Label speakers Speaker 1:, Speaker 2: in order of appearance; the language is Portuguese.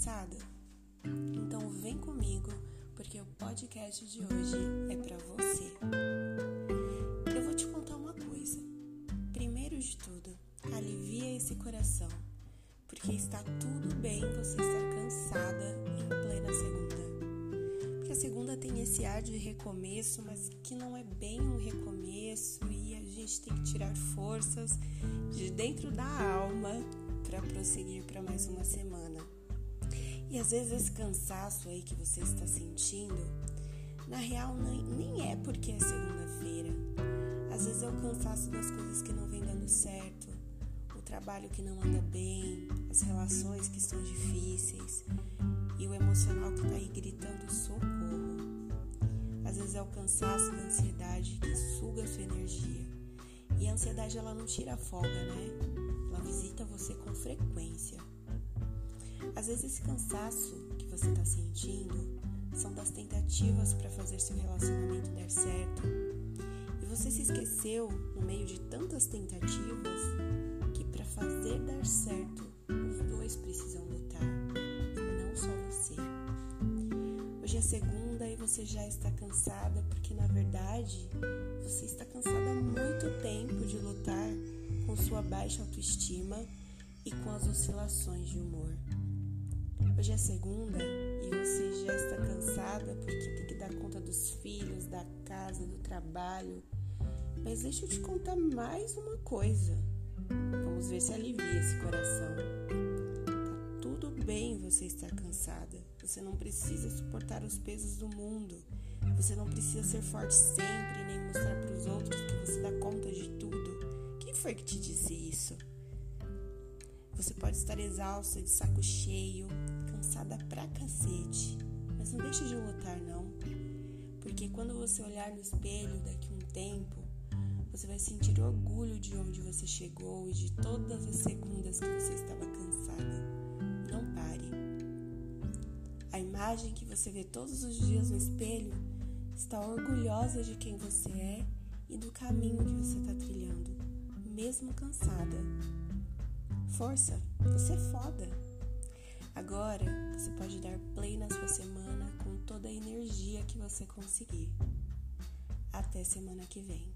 Speaker 1: Cansada? Então vem comigo, porque o podcast de hoje é para você. Eu vou te contar uma coisa. Primeiro de tudo, alivia esse coração, porque está tudo bem você estar cansada em plena segunda. Porque a segunda tem esse ar de recomeço, mas que não é bem um recomeço e a gente tem que tirar forças de dentro da alma para prosseguir para mais uma semana. E às vezes esse cansaço aí que você está sentindo, na real nem, é porque é segunda-feira. Às vezes é o cansaço das coisas que não vem dando certo, o trabalho que não anda bem, as relações que estão difíceis e o emocional que está aí gritando socorro. Às vezes é o cansaço da ansiedade que suga a sua energia. E a ansiedade ela não tira a folga, né? ela visita você. Às vezes, esse cansaço que você está sentindo são das tentativas para fazer seu relacionamento dar certo. E você se esqueceu, no meio de tantas tentativas, que para fazer dar certo, os dois precisam lutar, e não só você. Hoje é segunda e você já está cansada, porque na verdade você está cansada há muito tempo de lutar com sua baixa autoestima e com as oscilações de humor. Hoje é segunda e você já está cansada porque tem que dar conta dos filhos, da casa, do trabalho. Mas deixa eu te contar mais uma coisa. Vamos ver se alivia esse coração. Tá tudo bem você estar cansada. Você não precisa suportar os pesos do mundo. Você não precisa ser forte sempre nem mostrar para os outros que você dá conta de tudo foi que te disse isso? Você pode estar exausta, de saco cheio, cansada pra cacete, mas não deixe de lutar não. Porque quando você olhar no espelho daqui um tempo, você vai sentir orgulho de onde você chegou e de todas as segundas que você estava cansada. Não pare. A imagem que você vê todos os dias no espelho está orgulhosa de quem você é e do caminho que você está trilhando mesmo cansada. Força, você é foda. Agora você pode dar play na sua semana com toda a energia que você conseguir. Até semana que vem.